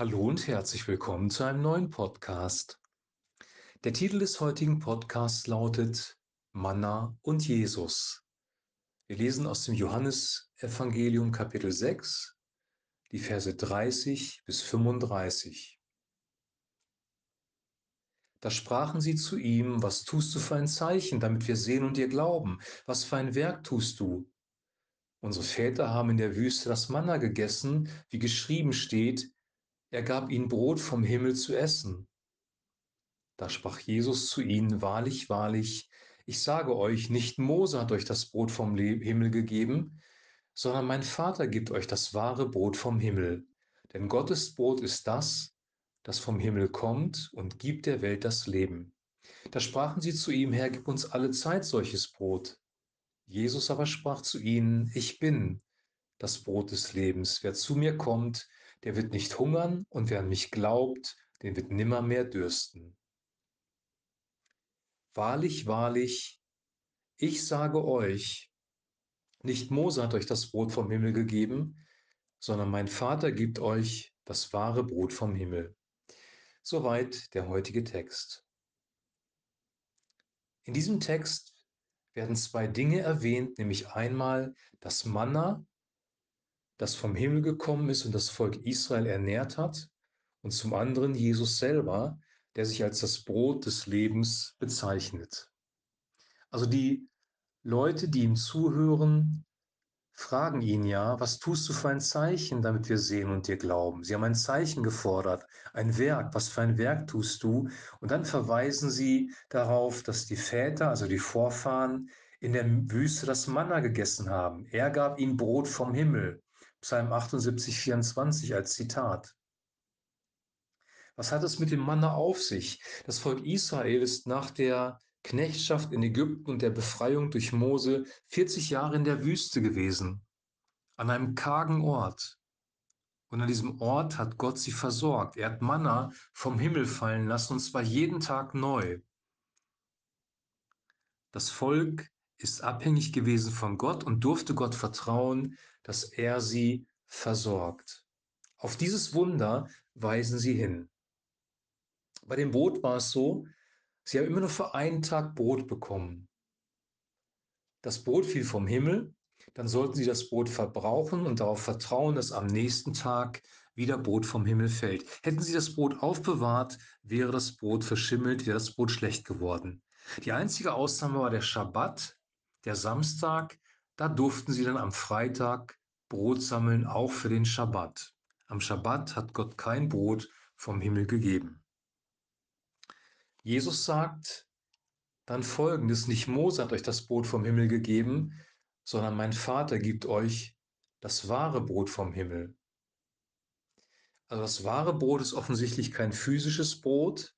Hallo und herzlich willkommen zu einem neuen Podcast. Der Titel des heutigen Podcasts lautet Manna und Jesus. Wir lesen aus dem Johannesevangelium Kapitel 6, die Verse 30 bis 35. Da sprachen sie zu ihm, was tust du für ein Zeichen, damit wir sehen und dir glauben? Was für ein Werk tust du? Unsere Väter haben in der Wüste das Manna gegessen, wie geschrieben steht, er gab ihnen Brot vom Himmel zu essen. Da sprach Jesus zu ihnen, Wahrlich, wahrlich, ich sage euch, nicht Mose hat euch das Brot vom Himmel gegeben, sondern mein Vater gibt euch das wahre Brot vom Himmel. Denn Gottes Brot ist das, das vom Himmel kommt und gibt der Welt das Leben. Da sprachen sie zu ihm, Herr, gib uns alle Zeit solches Brot. Jesus aber sprach zu ihnen, Ich bin das Brot des Lebens. Wer zu mir kommt, der wird nicht hungern und wer an mich glaubt, den wird nimmermehr dürsten. Wahrlich, wahrlich, ich sage euch, nicht Mose hat euch das Brot vom Himmel gegeben, sondern mein Vater gibt euch das wahre Brot vom Himmel. Soweit der heutige Text. In diesem Text werden zwei Dinge erwähnt, nämlich einmal das Manna, das vom Himmel gekommen ist und das Volk Israel ernährt hat, und zum anderen Jesus selber, der sich als das Brot des Lebens bezeichnet. Also die Leute, die ihm zuhören, fragen ihn ja, was tust du für ein Zeichen, damit wir sehen und dir glauben? Sie haben ein Zeichen gefordert, ein Werk, was für ein Werk tust du? Und dann verweisen sie darauf, dass die Väter, also die Vorfahren, in der Wüste das Manna gegessen haben. Er gab ihnen Brot vom Himmel. Psalm 78, 24 als Zitat. Was hat es mit dem Manna auf sich? Das Volk Israel ist nach der Knechtschaft in Ägypten und der Befreiung durch Mose 40 Jahre in der Wüste gewesen, an einem kargen Ort. Und an diesem Ort hat Gott sie versorgt. Er hat Manna vom Himmel fallen lassen, und zwar jeden Tag neu. Das Volk ist abhängig gewesen von Gott und durfte Gott vertrauen, dass er sie versorgt. Auf dieses Wunder weisen sie hin. Bei dem Brot war es so, sie haben immer nur für einen Tag Brot bekommen. Das Brot fiel vom Himmel, dann sollten sie das Brot verbrauchen und darauf vertrauen, dass am nächsten Tag wieder Brot vom Himmel fällt. Hätten sie das Brot aufbewahrt, wäre das Brot verschimmelt, wäre das Brot schlecht geworden. Die einzige Ausnahme war der Schabbat, der Samstag. Da durften sie dann am Freitag Brot sammeln, auch für den Schabbat. Am Schabbat hat Gott kein Brot vom Himmel gegeben. Jesus sagt dann folgendes, nicht Mose hat euch das Brot vom Himmel gegeben, sondern mein Vater gibt euch das wahre Brot vom Himmel. Also das wahre Brot ist offensichtlich kein physisches Brot,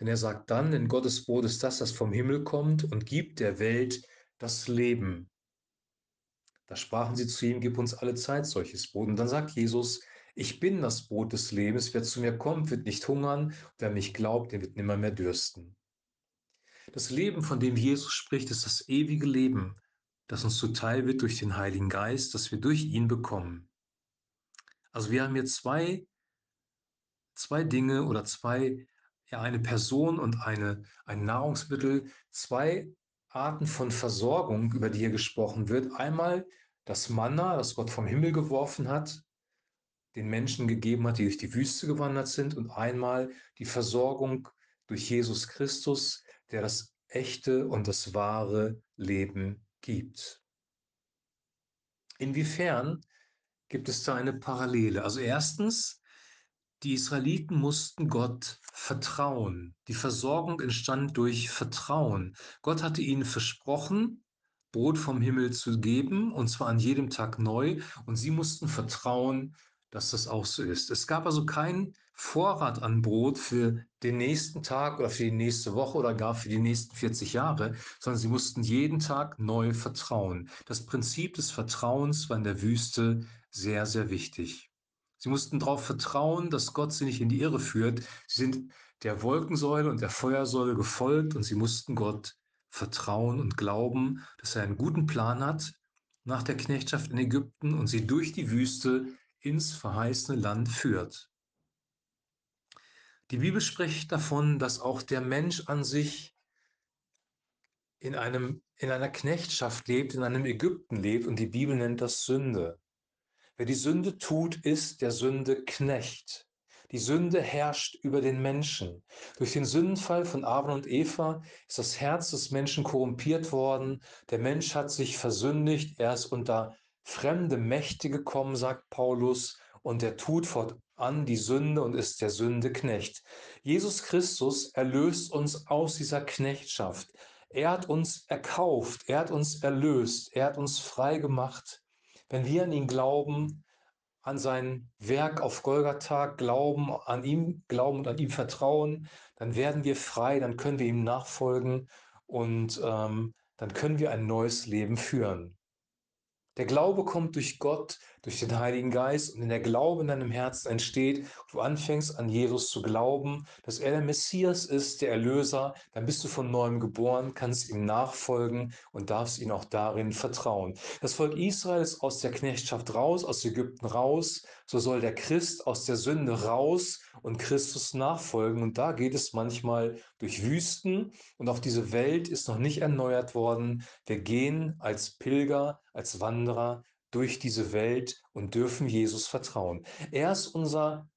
denn er sagt dann, denn Gottes Brot ist das, das vom Himmel kommt und gibt der Welt das Leben. Da sprachen sie zu ihm, gib uns alle Zeit solches Brot. Und dann sagt Jesus, ich bin das Brot des Lebens, wer zu mir kommt, wird nicht hungern, wer mich glaubt, der wird nimmer mehr dürsten. Das Leben, von dem Jesus spricht, ist das ewige Leben, das uns zuteil wird durch den Heiligen Geist, das wir durch ihn bekommen. Also wir haben hier zwei, zwei Dinge oder zwei, ja, eine Person und eine, ein Nahrungsmittel, zwei Arten von Versorgung, über die hier gesprochen wird. Einmal das Manna, das Gott vom Himmel geworfen hat, den Menschen gegeben hat, die durch die Wüste gewandert sind, und einmal die Versorgung durch Jesus Christus, der das echte und das wahre Leben gibt. Inwiefern gibt es da eine Parallele? Also erstens, die Israeliten mussten Gott vertrauen. Die Versorgung entstand durch Vertrauen. Gott hatte ihnen versprochen, Brot vom Himmel zu geben, und zwar an jedem Tag neu, und sie mussten vertrauen, dass das auch so ist. Es gab also keinen Vorrat an Brot für den nächsten Tag oder für die nächste Woche oder gar für die nächsten 40 Jahre, sondern sie mussten jeden Tag neu vertrauen. Das Prinzip des Vertrauens war in der Wüste sehr, sehr wichtig. Sie mussten darauf vertrauen, dass Gott sie nicht in die Irre führt. Sie sind der Wolkensäule und der Feuersäule gefolgt und sie mussten Gott vertrauen und glauben, dass er einen guten Plan hat nach der Knechtschaft in Ägypten und sie durch die Wüste ins verheißene Land führt. Die Bibel spricht davon, dass auch der Mensch an sich in, einem, in einer Knechtschaft lebt, in einem Ägypten lebt und die Bibel nennt das Sünde. Wer die Sünde tut, ist der Sünde Knecht. Die Sünde herrscht über den Menschen. Durch den Sündenfall von Adam und Eva ist das Herz des Menschen korrumpiert worden. Der Mensch hat sich versündigt. Er ist unter fremde Mächte gekommen, sagt Paulus, und er tut fortan die Sünde und ist der Sünde Knecht. Jesus Christus erlöst uns aus dieser Knechtschaft. Er hat uns erkauft, er hat uns erlöst, er hat uns frei gemacht. Wenn wir an ihn glauben, an sein Werk auf Golgatha glauben, an ihm glauben und an ihm vertrauen, dann werden wir frei, dann können wir ihm nachfolgen und ähm, dann können wir ein neues Leben führen. Der Glaube kommt durch Gott, durch den Heiligen Geist und wenn der Glaube in deinem Herzen entsteht, du anfängst an Jesus zu glauben, dass er der Messias ist, der Erlöser, dann bist du von neuem geboren, kannst ihm nachfolgen und darfst ihn auch darin vertrauen. Das Volk Israel ist aus der Knechtschaft raus, aus Ägypten raus, so soll der Christ aus der Sünde raus und Christus nachfolgen und da geht es manchmal durch Wüsten und auch diese Welt ist noch nicht erneuert worden. Wir gehen als Pilger, als Wanderer durch diese Welt und dürfen Jesus vertrauen. Er ist unser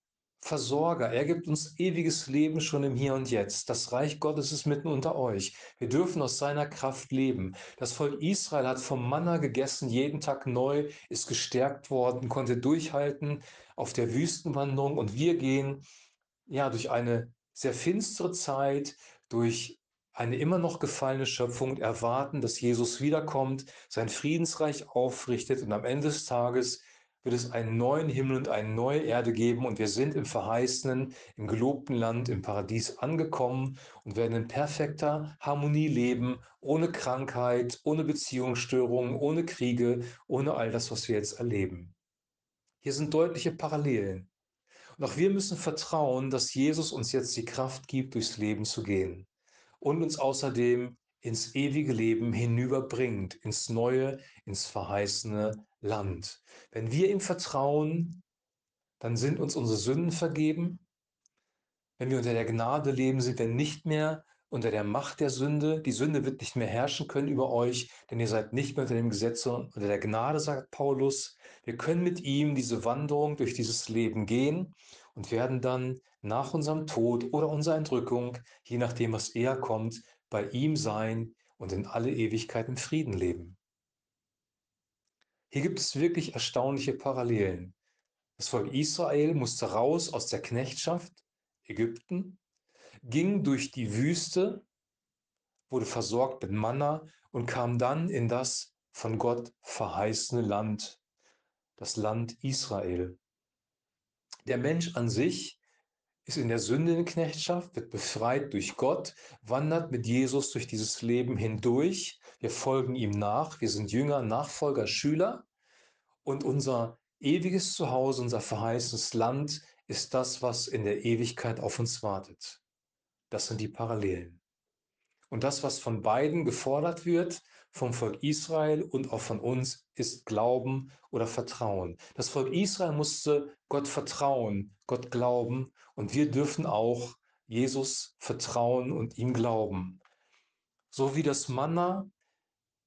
Versorger. Er gibt uns ewiges Leben schon im Hier und Jetzt. Das Reich Gottes ist mitten unter euch. Wir dürfen aus seiner Kraft leben. Das Volk Israel hat vom Manna gegessen, jeden Tag neu, ist gestärkt worden, konnte durchhalten auf der Wüstenwanderung und wir gehen ja durch eine sehr finstere Zeit, durch eine immer noch gefallene Schöpfung und erwarten, dass Jesus wiederkommt, sein Friedensreich aufrichtet und am Ende des Tages wird es einen neuen Himmel und eine neue Erde geben und wir sind im verheißenen, im gelobten Land, im Paradies angekommen und werden in perfekter Harmonie leben, ohne Krankheit, ohne Beziehungsstörungen, ohne Kriege, ohne all das, was wir jetzt erleben. Hier sind deutliche Parallelen. Und auch wir müssen vertrauen, dass Jesus uns jetzt die Kraft gibt, durchs Leben zu gehen und uns außerdem ins ewige Leben hinüberbringt, ins neue, ins verheißene Land. Wenn wir ihm vertrauen, dann sind uns unsere Sünden vergeben. Wenn wir unter der Gnade leben, sind wir nicht mehr unter der Macht der Sünde. Die Sünde wird nicht mehr herrschen können über euch, denn ihr seid nicht mehr unter dem Gesetz, sondern unter der Gnade, sagt Paulus. Wir können mit ihm diese Wanderung durch dieses Leben gehen und werden dann nach unserem Tod oder unserer Entrückung, je nachdem, was eher kommt, bei ihm sein und in alle Ewigkeit im Frieden leben. Hier gibt es wirklich erstaunliche Parallelen. Das Volk Israel musste raus aus der Knechtschaft, Ägypten, ging durch die Wüste, wurde versorgt mit Manna und kam dann in das von Gott verheißene Land, das Land Israel. Der Mensch an sich ist in der Sündenknechtschaft, wird befreit durch Gott, wandert mit Jesus durch dieses Leben hindurch. Wir folgen ihm nach, wir sind Jünger, Nachfolger, Schüler und unser ewiges Zuhause, unser verheißenes Land ist das, was in der Ewigkeit auf uns wartet. Das sind die Parallelen. Und das, was von beiden gefordert wird, vom Volk Israel und auch von uns, ist Glauben oder Vertrauen. Das Volk Israel musste Gott vertrauen, Gott glauben und wir dürfen auch Jesus vertrauen und ihm glauben. So wie das Manna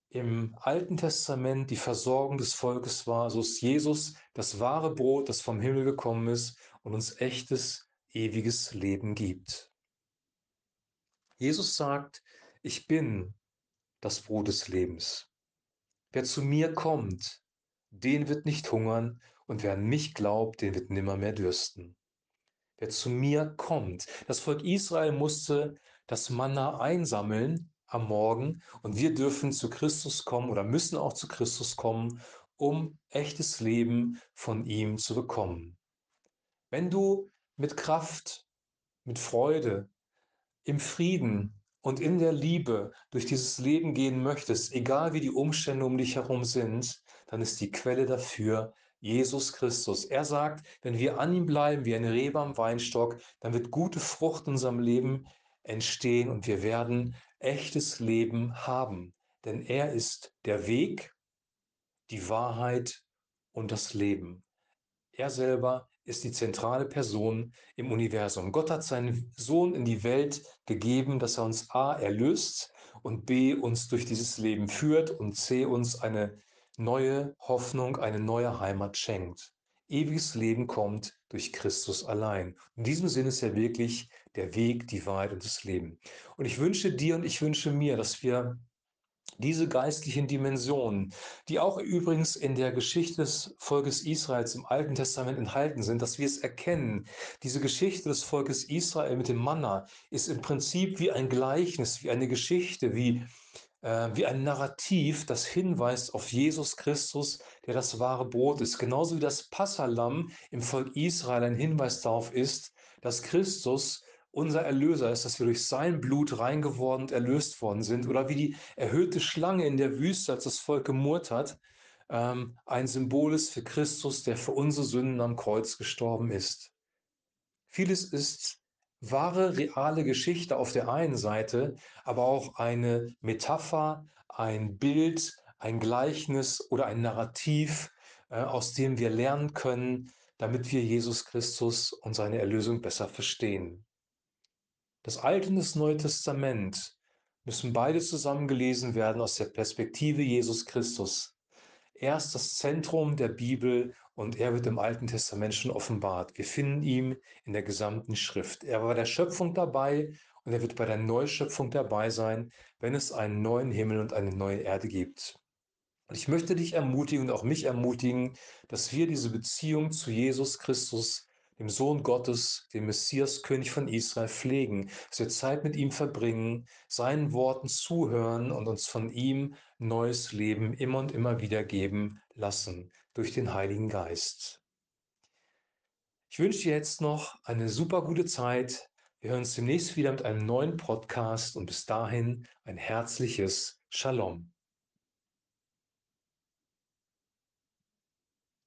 im Alten Testament die Versorgung des Volkes war, so ist Jesus das wahre Brot, das vom Himmel gekommen ist und uns echtes, ewiges Leben gibt. Jesus sagt, ich bin das Brot des Lebens. Wer zu mir kommt, den wird nicht hungern, und wer an mich glaubt, den wird nimmermehr dürsten. Wer zu mir kommt. Das Volk Israel musste das Manna einsammeln am Morgen und wir dürfen zu Christus kommen oder müssen auch zu Christus kommen, um echtes Leben von ihm zu bekommen. Wenn du mit Kraft, mit Freude, im Frieden und in der Liebe durch dieses Leben gehen möchtest, egal wie die Umstände um dich herum sind, dann ist die Quelle dafür Jesus Christus. Er sagt, wenn wir an ihm bleiben wie ein Rebe am Weinstock, dann wird gute Frucht in unserem Leben entstehen und wir werden echtes Leben haben. Denn er ist der Weg, die Wahrheit und das Leben. Er selber ist die zentrale Person im Universum. Gott hat seinen Sohn in die Welt gegeben, dass er uns A erlöst und B uns durch dieses Leben führt und C uns eine neue Hoffnung, eine neue Heimat schenkt. Ewiges Leben kommt durch Christus allein. In diesem Sinne ist er wirklich der Weg, die Wahrheit und das Leben. Und ich wünsche dir und ich wünsche mir, dass wir diese geistlichen Dimensionen, die auch übrigens in der Geschichte des Volkes Israels im Alten Testament enthalten sind, dass wir es erkennen. Diese Geschichte des Volkes Israel mit dem Manna ist im Prinzip wie ein Gleichnis, wie eine Geschichte, wie, äh, wie ein Narrativ, das hinweist auf Jesus Christus, der das wahre Brot ist. Genauso wie das Passalam im Volk Israel ein Hinweis darauf ist, dass Christus unser Erlöser ist, dass wir durch sein Blut rein geworden und erlöst worden sind. Oder wie die erhöhte Schlange in der Wüste, als das Volk gemurrt hat, ähm, ein Symbol ist für Christus, der für unsere Sünden am Kreuz gestorben ist. Vieles ist wahre, reale Geschichte auf der einen Seite, aber auch eine Metapher, ein Bild, ein Gleichnis oder ein Narrativ, äh, aus dem wir lernen können, damit wir Jesus Christus und seine Erlösung besser verstehen. Das Alte und das Neue Testament müssen beide zusammen gelesen werden aus der Perspektive Jesus Christus. Er ist das Zentrum der Bibel und er wird im Alten Testament schon offenbart. Wir finden ihn in der gesamten Schrift. Er war bei der Schöpfung dabei und er wird bei der Neuschöpfung dabei sein, wenn es einen neuen Himmel und eine neue Erde gibt. Und ich möchte dich ermutigen und auch mich ermutigen, dass wir diese Beziehung zu Jesus Christus dem Sohn Gottes, dem Messias, König von Israel, pflegen, dass wir Zeit mit ihm verbringen, seinen Worten zuhören und uns von ihm neues Leben immer und immer wieder geben lassen durch den Heiligen Geist. Ich wünsche dir jetzt noch eine super gute Zeit. Wir hören uns demnächst wieder mit einem neuen Podcast und bis dahin ein herzliches Shalom.